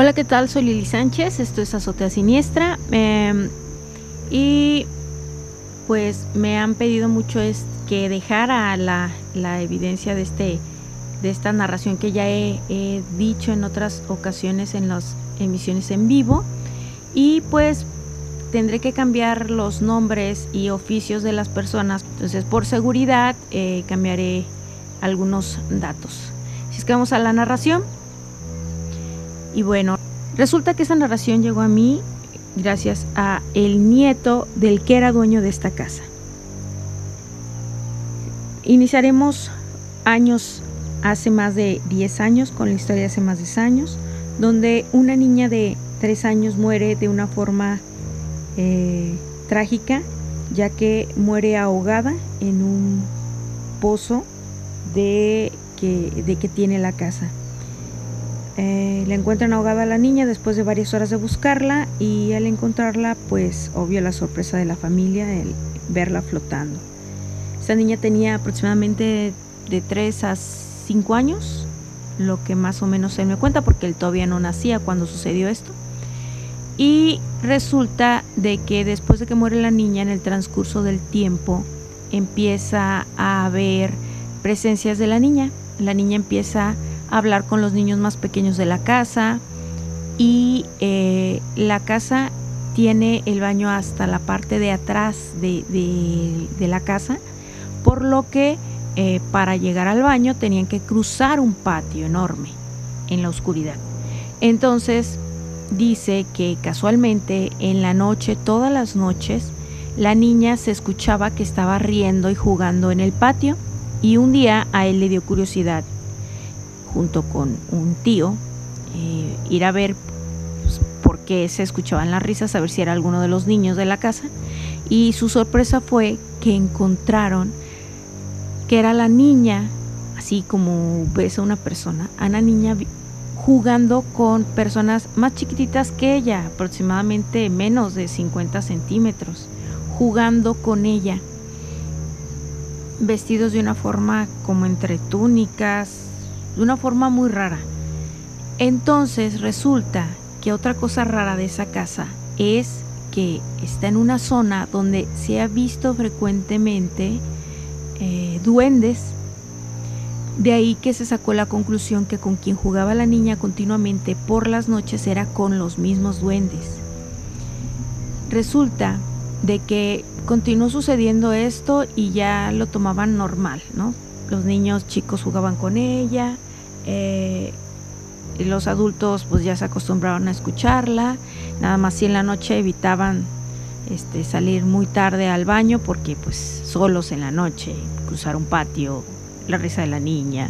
Hola, ¿qué tal? Soy Lili Sánchez, esto es Azotea Siniestra em, y pues me han pedido mucho es que dejara la, evidencia de, este, de esta narración que ya he, dicho en otras ocasiones en las emisiones en vivo y pues tendré que cambiar los nombres y oficios de las personas, entonces por seguridad eh, cambiaré algunos datos. Si es que vamos a la narración, y bueno, resulta que esa narración llegó a mí gracias a el nieto del que era dueño de esta casa. Iniciaremos años, hace más de 10 años, con la historia de hace más de 10 años, donde una niña de 3 años muere de una forma eh, trágica, ya que muere ahogada en un pozo de que, de que tiene la casa. Eh, le encuentran ahogada a la niña después de varias horas de buscarla y al encontrarla, pues obvio la sorpresa de la familia, el verla flotando. Esta niña tenía aproximadamente de 3 a 5 años, lo que más o menos se me cuenta porque él todavía no nacía cuando sucedió esto. Y resulta de que después de que muere la niña en el transcurso del tiempo empieza a haber presencias de la niña. La niña empieza hablar con los niños más pequeños de la casa y eh, la casa tiene el baño hasta la parte de atrás de, la casa, por lo que eh, para llegar al baño tenían que cruzar un patio enorme en la oscuridad. Entonces dice que casualmente en la noche, todas las noches, la niña se escuchaba que estaba riendo y jugando en el patio y un día a él le dio curiosidad junto con un tío, eh, ir a ver pues, por qué se escuchaban las risas, a ver si era alguno de los niños de la casa. Y su sorpresa fue que encontraron que era la niña, así como ves a una persona, a una niña jugando con personas más chiquititas que ella, aproximadamente menos de 50 centímetros, jugando con ella, vestidos de una forma como entre túnicas, de una forma muy rara. Entonces resulta que otra cosa rara de esa casa es que está en una zona donde se ha visto frecuentemente eh, duendes. De ahí que se sacó la conclusión que con quien jugaba la niña continuamente por las noches era con los mismos duendes. Resulta de que continuó sucediendo esto y ya lo tomaban normal, ¿no? Los niños chicos jugaban con ella, eh, y los adultos pues ya se acostumbraron a escucharla, nada más si en la noche evitaban este, salir muy tarde al baño porque pues solos en la noche, cruzar un patio, la risa de la niña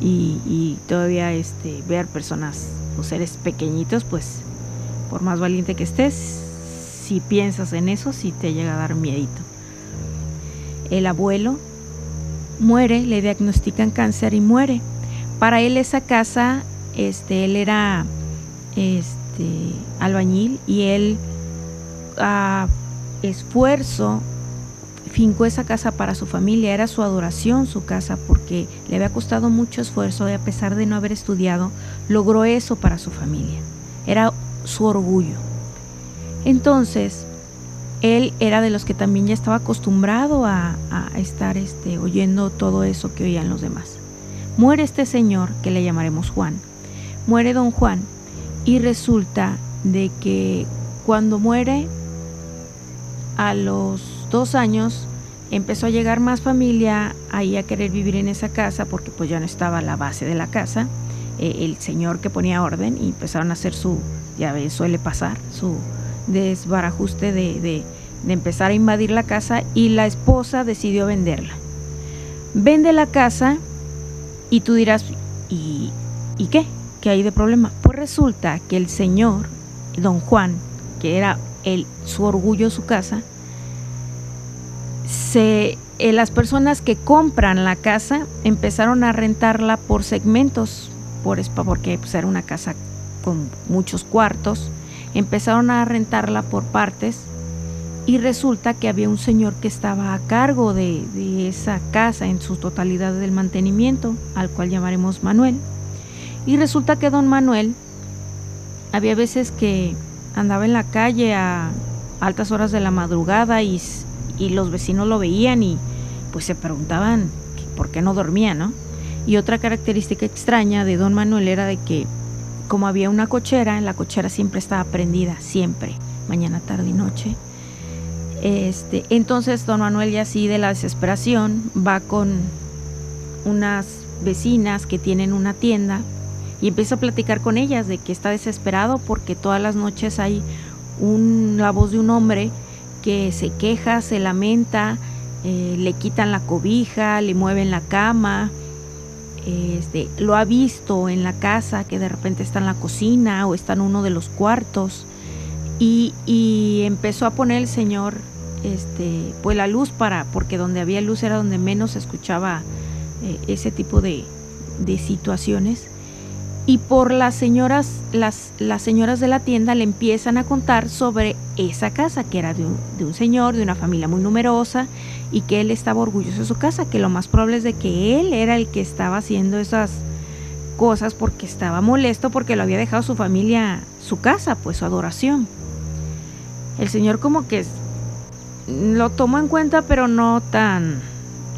y, todavía este, ver personas o seres pequeñitos pues por más valiente que estés, si piensas en eso, sí te llega a dar miedito. El abuelo muere, le diagnostican cáncer y muere. Para él esa casa, este, él era este, albañil y él a esfuerzo fincó esa casa para su familia, era su adoración su casa porque le había costado mucho esfuerzo y a pesar de no haber estudiado, logró eso para su familia. Era su orgullo. Entonces, él era de los que también ya estaba acostumbrado a, estar este, oyendo todo eso que oían los demás. Muere este señor, que le llamaremos Juan. Muere don Juan y resulta de que cuando muere, a los dos años, empezó a llegar más familia ahí a querer vivir en esa casa porque pues ya no estaba la base de la casa, eh, el señor que ponía orden y empezaron a hacer su, ya ves, suele pasar, su desbarajuste de, de, empezar a invadir la casa y la esposa decidió venderla. Vende la casa y tú dirás, ¿y, ¿y qué? ¿Qué hay de problema? Pues resulta que el señor, don Juan, que era el, su orgullo, su casa, se, eh, las personas que compran la casa empezaron a rentarla por segmentos, por, porque pues, era una casa con muchos cuartos Empezaron a rentarla por partes y resulta que había un señor que estaba a cargo de, esa casa en su totalidad del mantenimiento, al cual llamaremos Manuel. Y resulta que don Manuel había veces que andaba en la calle a altas horas de la madrugada y, los vecinos lo veían y pues se preguntaban por qué no dormía, ¿no? Y otra característica extraña de don Manuel era de que como había una cochera, en la cochera siempre estaba prendida, siempre, mañana, tarde y noche. Este, entonces don Manuel ya así de la desesperación va con unas vecinas que tienen una tienda y empieza a platicar con ellas de que está desesperado porque todas las noches hay un, la voz de un hombre que se queja, se lamenta, eh, le quitan la cobija, le mueven la cama, este, lo ha visto en la casa que de repente está en la cocina o está en uno de los cuartos y, y empezó a poner el señor este, pues la luz para, porque donde había luz era donde menos se escuchaba eh, ese tipo de, de, situaciones. Y por las señoras, las, las, señoras de la tienda le empiezan a contar sobre esa casa, que era de un, de un, señor, de una familia muy numerosa, y que él estaba orgulloso de su casa, que lo más probable es de que él era el que estaba haciendo esas cosas porque estaba molesto porque lo había dejado su familia, su casa, pues su adoración. El señor como que lo tomó en cuenta, pero no tan,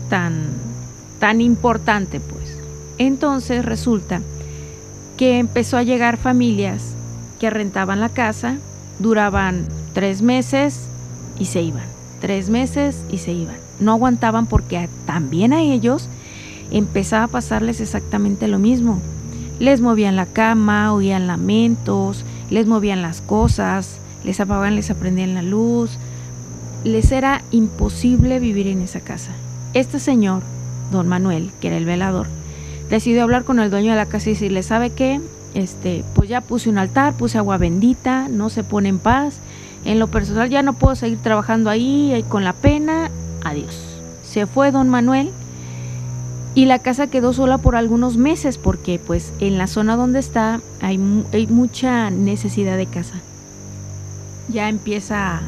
tan, tan importante, pues. Entonces resulta que empezó a llegar familias que rentaban la casa, duraban tres meses y se iban, tres meses y se iban. No aguantaban porque también a ellos empezaba a pasarles exactamente lo mismo. Les movían la cama, oían lamentos, les movían las cosas, les apagaban, les aprendían la luz, les era imposible vivir en esa casa. Este señor, don Manuel, que era el velador, decidió hablar con el dueño de la casa y decirle, ¿sabe qué? Este, pues ya puse un altar, puse agua bendita, no se pone en paz. En lo personal ya no puedo seguir trabajando ahí con la pena. Adiós. Se fue don Manuel y la casa quedó sola por algunos meses porque pues en la zona donde está hay, hay mucha necesidad de casa. Ya empieza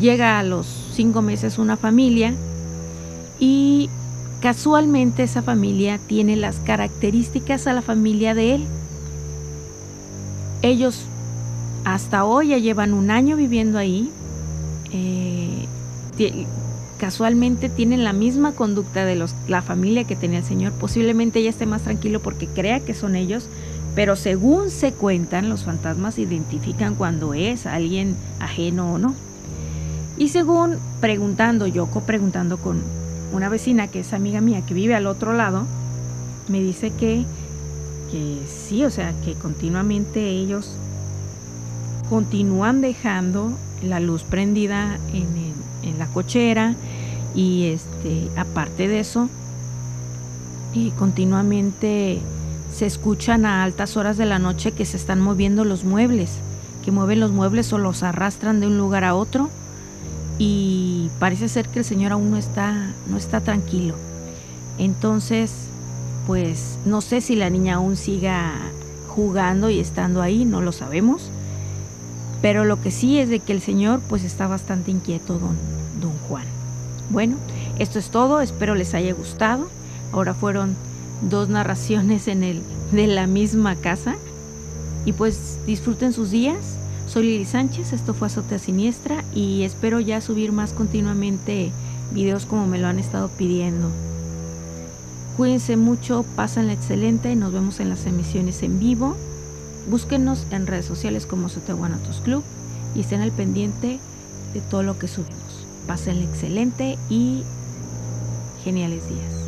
Llega a los cinco meses una familia y casualmente esa familia tiene las características a la familia de él. Ellos hasta hoy ya llevan un año viviendo ahí. Eh, casualmente tienen la misma conducta de los, la familia que tenía el Señor. Posiblemente ella esté más tranquilo porque crea que son ellos, pero según se cuentan, los fantasmas identifican cuando es alguien ajeno o no. Y según preguntando, Yoko preguntando con una vecina que es amiga mía que vive al otro lado, me dice que, que sí, o sea, que continuamente ellos continúan dejando la luz prendida en, en, la cochera y este aparte de eso y continuamente se escuchan a altas horas de la noche que se están moviendo los muebles, que mueven los muebles o los arrastran de un lugar a otro y parece ser que el Señor aún no está, no está tranquilo. Entonces, pues no sé si la niña aún siga jugando y estando ahí, no lo sabemos. Pero lo que sí es de que el Señor pues está bastante inquieto, don, don Juan. Bueno, esto es todo, espero les haya gustado. Ahora fueron dos narraciones en el, de la misma casa. Y pues disfruten sus días soy Lili Sánchez, esto fue Azotea Siniestra y espero ya subir más continuamente videos como me lo han estado pidiendo. Cuídense mucho, pasen excelente y nos vemos en las emisiones en vivo. Búsquenos en redes sociales como Azotea Club y estén al pendiente de todo lo que subimos. Pasen excelente y geniales días.